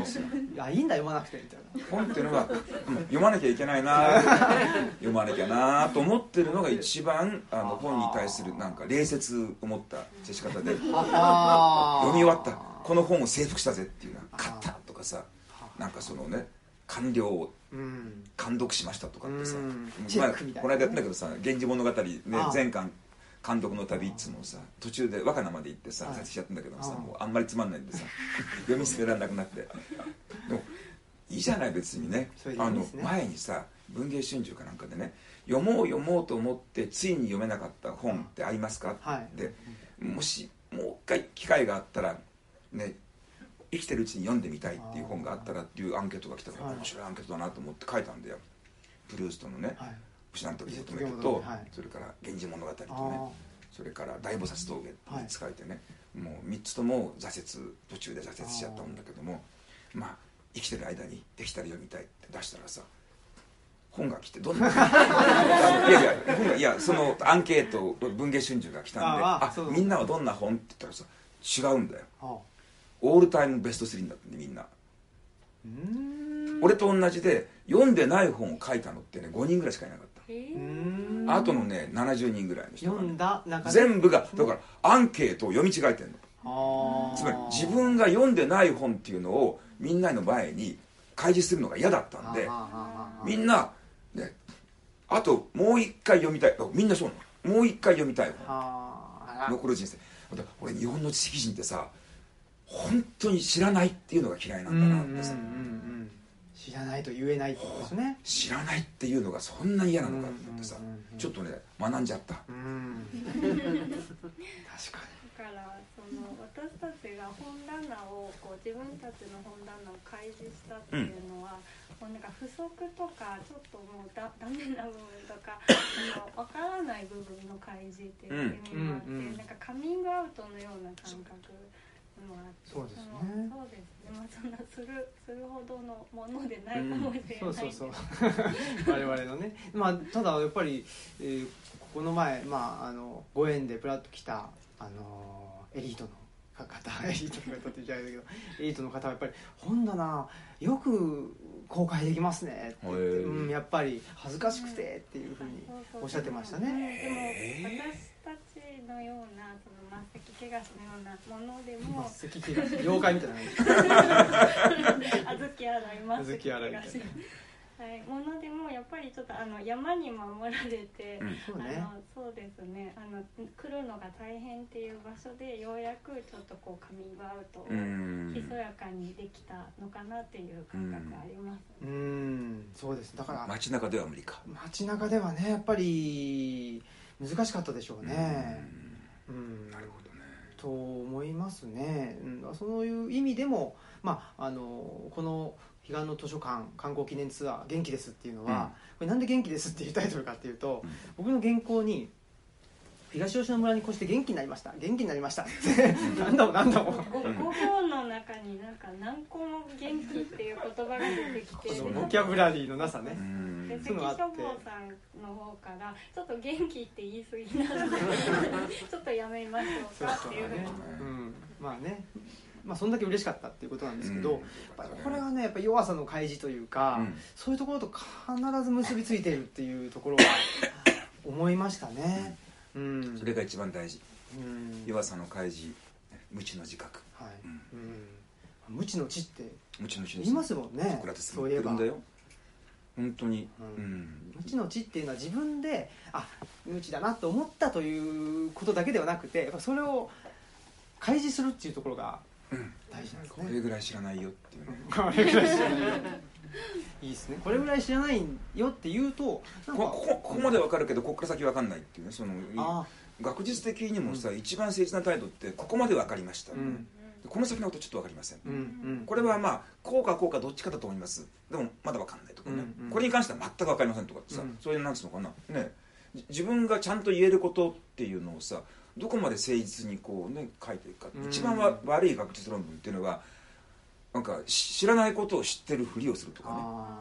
やいいんだ読まなくてみたいな。本っていうのはうん読まなきゃいけないな 読まなきゃなと思ってるのが一番あの本に対するなんか礼節を持った接し方で読読み終わった。この本を征服したぜっていうのはあー勝ったとかさなんかそのね完了をうん。完読しましたとかってさうん。まあこの間やったんだけどさ「源氏物語」ね全巻監督の旅っつうのをさ途中で若菜まで行ってさはい。撮影しちゃったんだけどさもうあんまりつまんないんでさ 読み進められなくなって。でもいいじゃない別にね。それいいあの前にさ文藝春秋かなんかでね読もう読もうと思ってついに読めなかった本ってありますかはい。でもしもう一回機会があったらね生きてるうちに読んでみたいっていう本があったらっていうアンケートが来たからはい。面白いアンケートだなと思って書いたんだよプルーストのねはい「武士団と義求め義とそれから「源氏物語」とねあそれから「大菩薩峠」って3つ書いてねもう3つとも挫折途中で挫折しちゃったんだけどもまあ生きてる間にできたら読みたいって出したらさ本が来てどんな？いやいや本がいやそのアンケート文芸春秋が来たんであみんなはどんな本って言ったらさ違うんだよ。あオールタイムベスト3になってんでみん。な俺と同じで読んでない本を書いたのってね5人ぐらいしかいなかった。あとのね70人ぐらいの人が、読んね、だ全部がだからアンケートを読み違えてんの。つまり自分が読んでない本っていうのをみんなの前に開示するのが嫌だったんでみんなねあともう一回読みたい。あみんなそうなの。もう一回読みたい本。残る人生。俺日本の知識人ってさ本当に知らないっていうのが嫌いなうんんうんだなってさ、うんうん知らないと言えないってことですね。知らないっていうのがそんなに嫌なのかってってさ。うんうんうんうん。ちょっとね学んじゃった。うん。確かだからその私たちが本棚をこう自分たちの本棚を開示したっていうのは、もうなんか不足とかちょっともうだ ダメな部分とかあの分からない部分の開示っていう意味もあって、うんうんうん。なんかカミングアウトのような感覚もあって。そうですね。のそうです。ねまあそんなするするほどのものでないかうんもしれないけど、そうそうそう。我々のね。まあただやっぱり、えーこの前まああのご縁でプラッと来たあのエリートの方 エリートの方って言っちゃうけどエリートの方はやっぱり本棚よく公開できますねって言って、うん、やっぱり恥ずかしくてっていうふうにおっしゃってましたね。でも私たちのようなその末席怪我のようなものでも末席怪我妖怪みたいな。小豆洗い末席小豆洗いみたいな。はい、ものでもやっぱりちょっとあの山に守られて、うん。そうね。あのそうですね。あの来るのが大変っていう場所でようやくちょっとこうカミングアウトをうん。ひそやかにできたのかなっていう感覚ありますうね。ん。そうです。だから街中では無理か。街中ではねやっぱり難しかったでしょうね。うん。なるほどね。と思いますね、うん、そういう意味でも、まあ、あのこの彼岸の図書館観光記念ツアー「元気です」っていうのは、これなんで「元気です」っていうタイトルかっていうと、うん。僕の原稿に「東吉野村に越して元気になりました。元気になりました」っ て何度も何度も。ご5行の中になんか何個も元気っていう言葉が出てきて。このボキャブラリーのなさうね、ん。で関書房さんの方からちょっと元気って言い過ぎなので ちょっとやめましょうかっていうふうに。うん、まあね。まあ、そんだけ嬉しかったっていうことなんですけど、うん。これはねやっぱ弱さの開示というか、うん。そういうところと必ず結びついているっていうところは 思いましたね。うん、それが一番大事。うん。弱さの開示無知の自覚。はい。うん。うん、無知の知って無知の知言いますもんね。ソクラテスもそういえば。本当に。無知の知っていうのは自分であ無知だなと思ったということだけではなくてやっぱそれを開示するっていうところがうん。大事なんですこねれぐらい知らないよっていうね。これぐらい知らないよ いいですね。これぐらい知らないよって言うとこここここまでわかるけどここから先わかんないっていうねそのあ学術的にもさ一番誠実な態度ってここまでわかりました。うん。この先のことちょっとわかりません。うんうん。これはまあこうかこうかどっちかだと思います。でもまだわかんないとかね、うんうん。これに関しては全くわかりませんとかってさ、うん。そういうなんつうのかな。ね。じ自分がちゃんと言えることっていうのをさどこまで誠実にこうね書いていくか、うん。一番わ悪い学術論文っていうのはなんかし知らないことを知ってるふりをするとかね。あ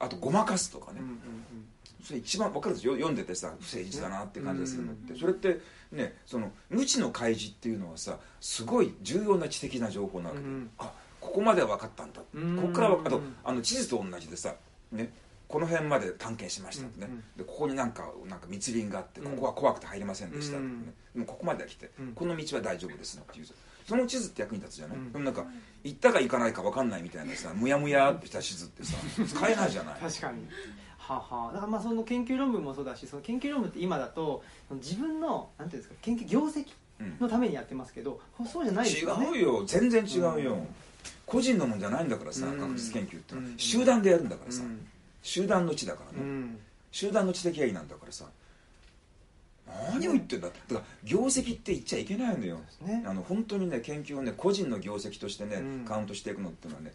あとごまかすとかね、ーうんうん。それ一番分かるでしょ？読んでてさ不誠実だなって感じがするのって、うんそれってねその無知の開示っていうのはさすごい重要な知的な情報なわけ。で、うん。あここまでは分かったんだ、うんここからはあとあの地図と同じでさねこの辺まで探検しましたってね、うんうん。でここになんかなんか密林があってうんここは怖くて入れませんでしたってでもここまでは来て、うん。この道は大丈夫ですっていうその地図って役に立つじゃない、うん。でもなんか行ったか行かないか分かんないみたいなさむやむやってした地図ってさ 使えないじゃない？確かに。はあは。あだからまあその研究論文もそうだしその研究論文って今だと自分のなんていうんですか研究業績うん。のためにやってますけどそうじゃないですよね。違うよ。全然違うよ、うん。個人のもんじゃないんだからさ、うん。学術研究ってのは、うん。集団でやるんだからさ、うん。集団の知だからね、うん。集団の知的愛なんだからさ何を言ってんだ。だから業績って言っちゃいけないのよ。ね。あの本当にね研究をね個人の業績としてね、うん。カウントしていくのっていうのはね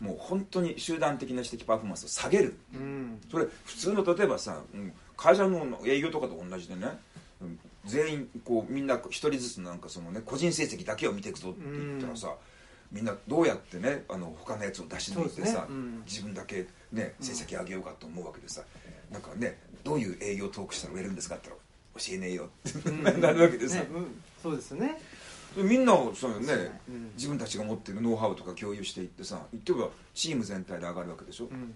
もう本当に集団的な知的パフォーマンスを下げる。うん。それ普通の例えばさ、うん会社の営業とかと同じでね、うん全員こうみんな一人ずつなんかそのね個人成績だけを見ていくぞって言ったらさ、みんなどうやってねあの他のやつを出し抜いてさ、ね。うん。自分だけね成績上げようかと思うわけでさ、なんかねどういう営業トークしたら売れるんですかって言ったら教えねえよって、うん。なるわけでさ、ね。うん。そうですよね。でみんなそうよね、うん。自分たちが持ってるノウハウとか共有していってさ言ってみればチーム全体で上がるわけでしょ、だかうん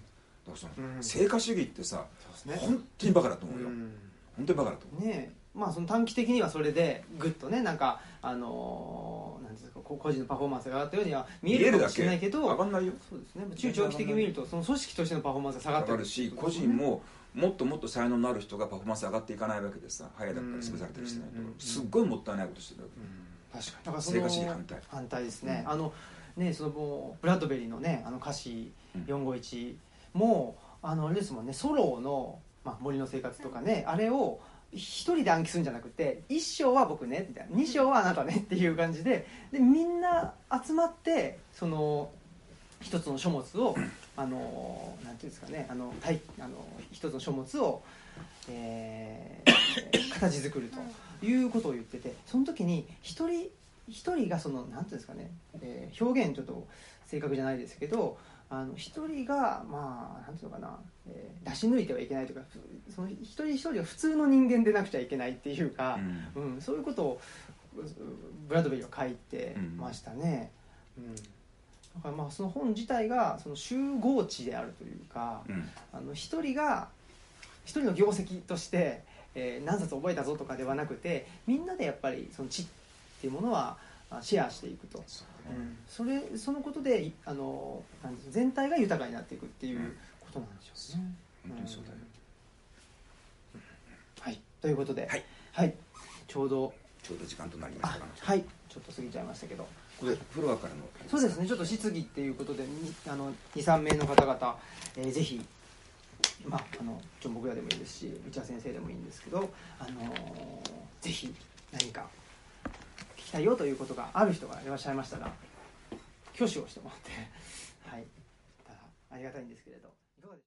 らその、うん。成果主義ってさね。本当にバカだと思うよ、うん。本当にバカだと思う。ねまあその短期的にはそれでぐっとねなんかあのーなんですか個人のパフォーマンスが上がったようには見えるかもしれないけど上がんないよ。そうですね。中長期的に見るとその組織としてのパフォーマンスが下がって上がるし個人ももっともっと才能のある人がパフォーマンス上がっていかないわけでさ早だったり潰されたりしてないと。うんすっごいもったいないことしてるわけ。確かに。だからそ成の果主義反対。反対ですね、うん。あのねそのブラッドベリーのねあの歌詞うん。451もあのあれですもんねソロの、まあ、森の生活とかねあれを一人で暗記するんじゃなくて一章は僕ねみたいな。二章はあなたねっていう感じででみんな集まってその一つの書物をあのなんていうんですかねあの対あの一つの書物を、えー 形作るということを言っててその時に一人一人がそのなんていうんですかね、えー表現ちょっと正確じゃないですけどあの一人がまあなんていうのかな、えー出し抜いてはいけないというかふその一人一人が普通の人間でなくちゃいけないっていうか、うんうんそういうことをうブラッドベリーは書いてましたね。うんだからまあその本自体がその集合値であるというか、うん。あの一人が一人の業績として、えー何冊覚えたぞとかではなくてみんなでやっぱりその知っていうものはあシェアしていくと、そうね。うん。それそのことでいあの全体が豊かになっていくっていうことなんでしょうね。本当にそうだよ。はい。ということで、はい。はい、ちょうどちょうど時間となりましあたがはい。ちょっと過ぎちゃいましたけどこれフロアからのそうですねちょっと質疑っていうことで23名の方々、えーぜひまああのちょ僕らでもいいですし内田先生でもいいんですけど、あのーぜひ何か聞きたいよということがある人がいらっしゃいましたら挙手をしてもらってはい。ありがたいんですけれど。